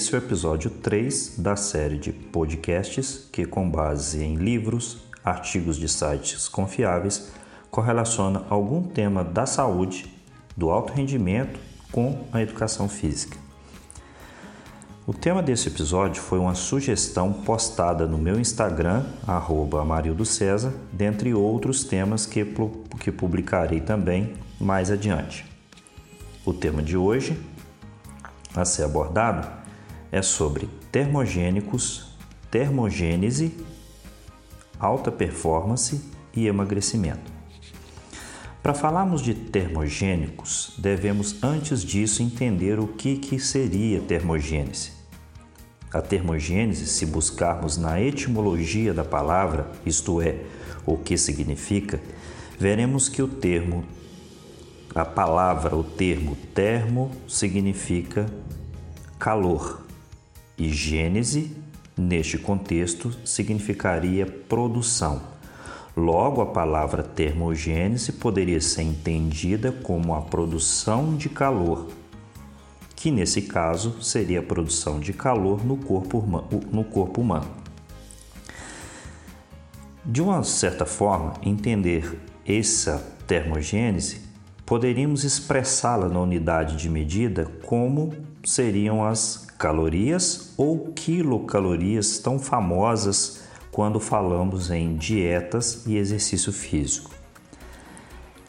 Esse é o episódio 3 da série de podcasts que, com base em livros, artigos de sites confiáveis, correlaciona algum tema da saúde, do alto rendimento com a educação física. O tema desse episódio foi uma sugestão postada no meu Instagram, Amarildo César, dentre outros temas que, que publicarei também mais adiante. O tema de hoje a ser abordado é sobre termogênicos, termogênese, alta performance e emagrecimento. Para falarmos de termogênicos, devemos antes disso entender o que, que seria termogênese. A termogênese, se buscarmos na etimologia da palavra, isto é, o que significa, veremos que o termo a palavra, o termo termo significa calor e gênese, neste contexto, significaria produção. Logo, a palavra termogênese poderia ser entendida como a produção de calor, que nesse caso seria a produção de calor no corpo, no corpo humano. De uma certa forma, entender essa termogênese poderíamos expressá-la na unidade de medida como seriam as calorias ou quilocalorias tão famosas quando falamos em dietas e exercício físico.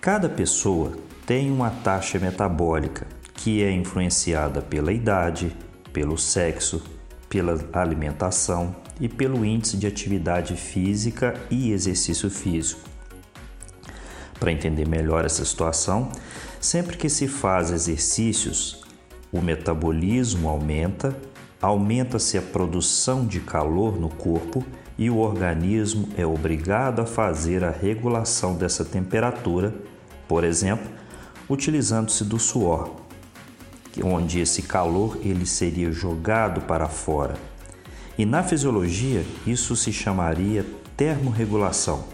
Cada pessoa tem uma taxa metabólica que é influenciada pela idade, pelo sexo, pela alimentação e pelo índice de atividade física e exercício físico. Para entender melhor essa situação, sempre que se faz exercícios, o metabolismo aumenta, aumenta-se a produção de calor no corpo e o organismo é obrigado a fazer a regulação dessa temperatura, por exemplo, utilizando-se do suor, onde esse calor ele seria jogado para fora. E na fisiologia, isso se chamaria termorregulação.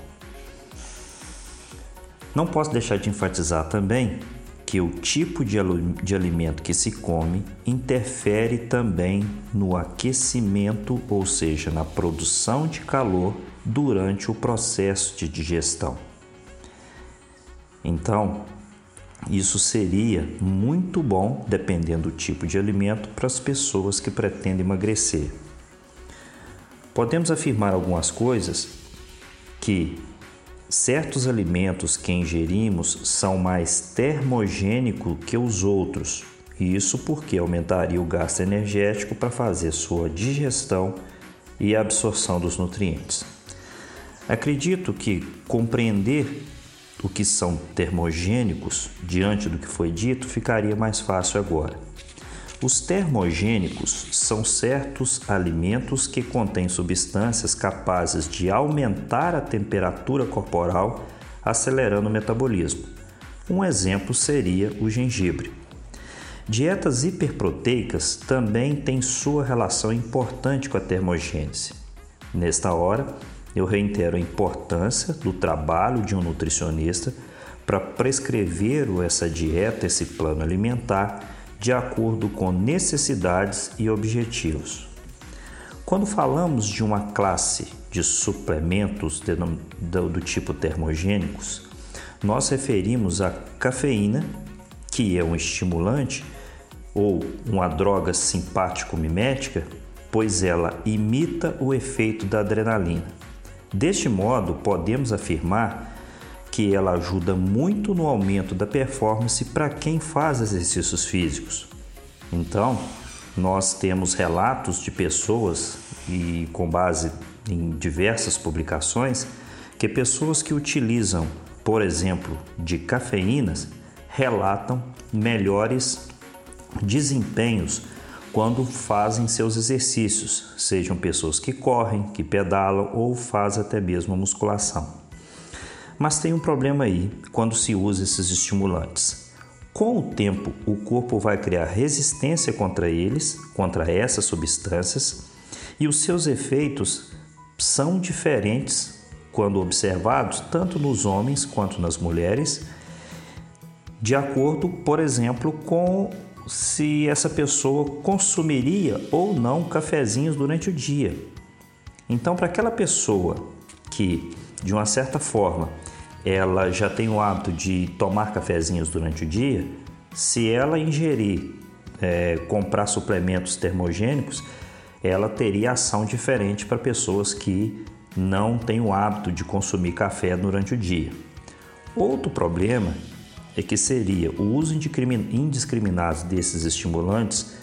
Não posso deixar de enfatizar também que o tipo de, de alimento que se come interfere também no aquecimento, ou seja, na produção de calor durante o processo de digestão. Então, isso seria muito bom, dependendo do tipo de alimento, para as pessoas que pretendem emagrecer. Podemos afirmar algumas coisas que Certos alimentos que ingerimos são mais termogênicos que os outros, isso porque aumentaria o gasto energético para fazer sua digestão e absorção dos nutrientes. Acredito que compreender o que são termogênicos diante do que foi dito ficaria mais fácil agora. Os termogênicos são certos alimentos que contêm substâncias capazes de aumentar a temperatura corporal, acelerando o metabolismo. Um exemplo seria o gengibre. Dietas hiperproteicas também têm sua relação importante com a termogênese. Nesta hora, eu reitero a importância do trabalho de um nutricionista para prescrever essa dieta, esse plano alimentar de acordo com necessidades e objetivos. Quando falamos de uma classe de suplementos do tipo termogênicos, nós referimos a cafeína, que é um estimulante ou uma droga simpático-mimética, pois ela imita o efeito da adrenalina. Deste modo, podemos afirmar que ela ajuda muito no aumento da performance para quem faz exercícios físicos. Então, nós temos relatos de pessoas e com base em diversas publicações que pessoas que utilizam, por exemplo, de cafeínas relatam melhores desempenhos quando fazem seus exercícios, sejam pessoas que correm, que pedalam ou fazem até mesmo musculação. Mas tem um problema aí quando se usa esses estimulantes. Com o tempo, o corpo vai criar resistência contra eles, contra essas substâncias, e os seus efeitos são diferentes quando observados tanto nos homens quanto nas mulheres, de acordo, por exemplo, com se essa pessoa consumiria ou não cafezinhos durante o dia. Então, para aquela pessoa que, de uma certa forma, ela já tem o hábito de tomar cafezinhos durante o dia, se ela ingerir, é, comprar suplementos termogênicos, ela teria ação diferente para pessoas que não têm o hábito de consumir café durante o dia. Outro problema é que seria o uso indiscriminado desses estimulantes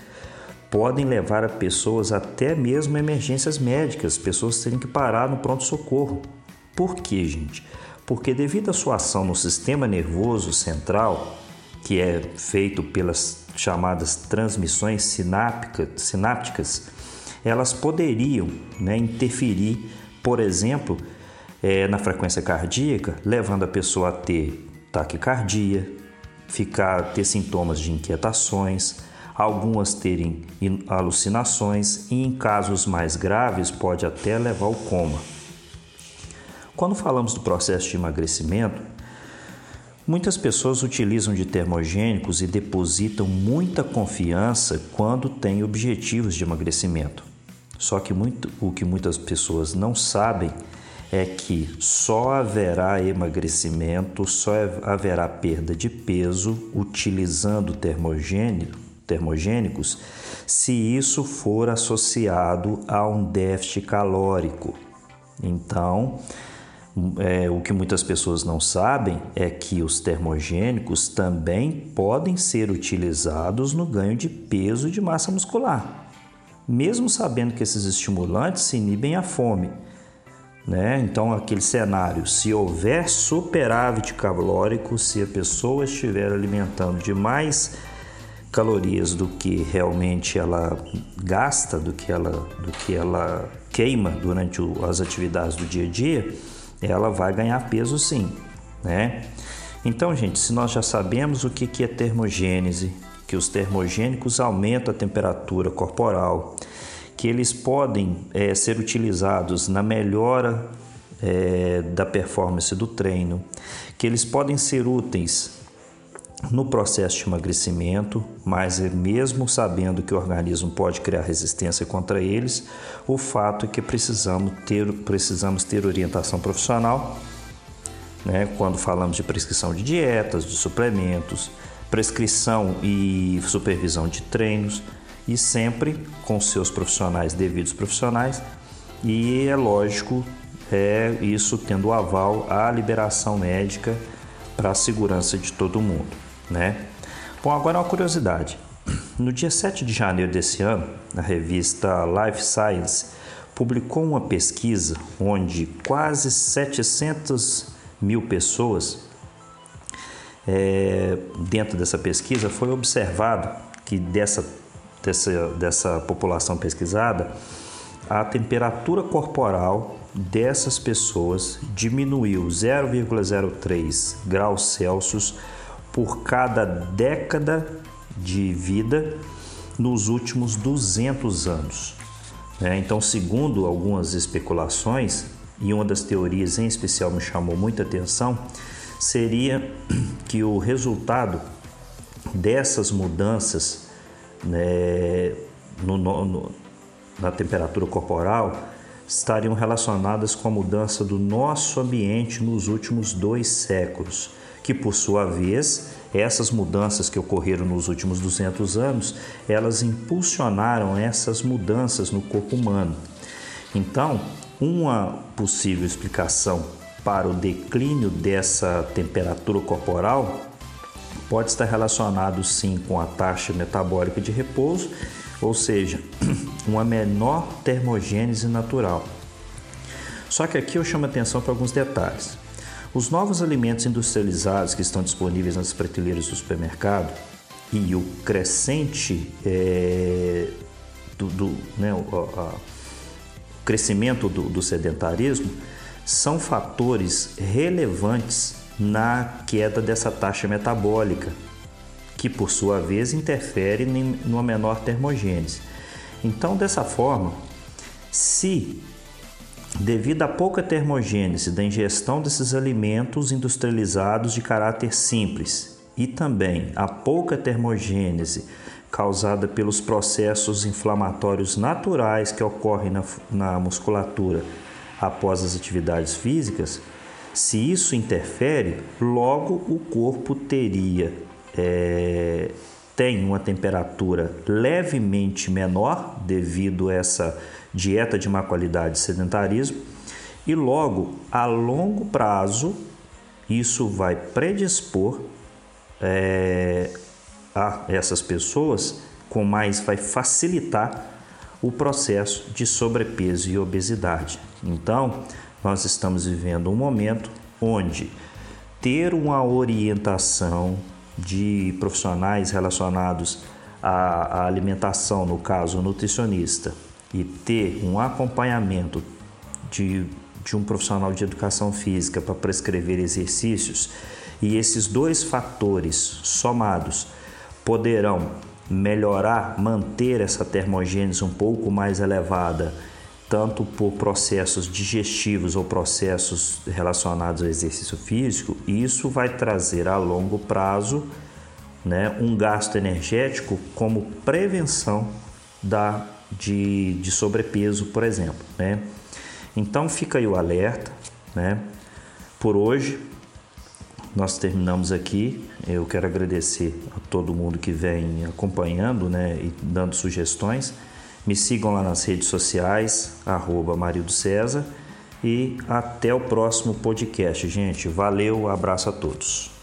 podem levar a pessoas até mesmo a emergências médicas, pessoas terem que parar no pronto-socorro. Por quê, gente? Porque devido à sua ação no sistema nervoso central, que é feito pelas chamadas transmissões sinápticas, elas poderiam né, interferir, por exemplo, é, na frequência cardíaca, levando a pessoa a ter taquicardia, ficar ter sintomas de inquietações, algumas terem alucinações e, em casos mais graves, pode até levar ao coma. Quando falamos do processo de emagrecimento, muitas pessoas utilizam de termogênicos e depositam muita confiança quando têm objetivos de emagrecimento. Só que muito, o que muitas pessoas não sabem é que só haverá emagrecimento, só haverá perda de peso utilizando termogênico termogênicos se isso for associado a um déficit calórico. Então, é, o que muitas pessoas não sabem é que os termogênicos também podem ser utilizados no ganho de peso e de massa muscular, mesmo sabendo que esses estimulantes se inibem a fome. Né? Então, aquele cenário, se houver superávit calórico, se a pessoa estiver alimentando demais calorias do que realmente ela gasta, do que ela, do que ela queima durante as atividades do dia a dia, ela vai ganhar peso sim, né? Então, gente, se nós já sabemos o que, é termogênese, que os termogênicos aumentam a temperatura corporal, que eles podem é, ser utilizados na melhora é, da performance do treino, que eles podem ser úteis no processo de emagrecimento, mas é mesmo sabendo que o organismo pode criar resistência contra eles, o fato é que precisamos ter, precisamos ter orientação profissional, né, quando falamos de prescrição de dietas, de suplementos, prescrição e supervisão de treinos, e sempre com seus profissionais, devidos profissionais, e é lógico, é isso tendo aval, a liberação médica para a segurança de todo mundo né? Bom, agora uma curiosidade. No dia 7 de janeiro desse ano, a revista Life Science publicou uma pesquisa onde quase 700 mil pessoas, é, dentro dessa pesquisa, foi observado que dessa, dessa, dessa população pesquisada, a temperatura corporal dessas pessoas diminuiu 0,03 graus Celsius por cada década de vida nos últimos 200 anos. É, então, segundo algumas especulações, e uma das teorias em especial me chamou muita atenção, seria que o resultado dessas mudanças né, no, no, na temperatura corporal estariam relacionadas com a mudança do nosso ambiente nos últimos dois séculos que por sua vez, essas mudanças que ocorreram nos últimos 200 anos, elas impulsionaram essas mudanças no corpo humano. Então, uma possível explicação para o declínio dessa temperatura corporal pode estar relacionado sim com a taxa metabólica de repouso, ou seja, uma menor termogênese natural. Só que aqui eu chamo atenção para alguns detalhes. Os novos alimentos industrializados que estão disponíveis nas prateleiras do supermercado e o crescente é, do, do né, o, a, crescimento do, do sedentarismo são fatores relevantes na queda dessa taxa metabólica, que por sua vez interfere numa menor termogênese. Então, dessa forma, se devido à pouca termogênese da ingestão desses alimentos industrializados de caráter simples e também a pouca termogênese causada pelos processos inflamatórios naturais que ocorrem na, na musculatura após as atividades físicas, se isso interfere, logo o corpo teria é, tem uma temperatura levemente menor devido a essa dieta de má qualidade e sedentarismo, e logo a longo prazo isso vai predispor é, a essas pessoas com mais vai facilitar o processo de sobrepeso e obesidade. Então, nós estamos vivendo um momento onde ter uma orientação de profissionais relacionados à, alimentação, no caso, nutricionista, e ter um acompanhamento de, de um profissional de educação física para prescrever exercícios, e esses dois fatores somados poderão melhorar, manter essa termogênese um pouco mais elevada, tanto por processos digestivos ou processos relacionados ao exercício físico, isso vai trazer a longo prazo né, um gasto energético como prevenção da, de, de sobrepeso, por exemplo. Né? Então fica aí o alerta. Né? Por hoje nós terminamos aqui. Eu quero agradecer a todo mundo que vem acompanhando né, e dando sugestões. Me sigam lá nas redes sociais, arroba César. E até o próximo podcast, gente. Valeu, abraço a todos.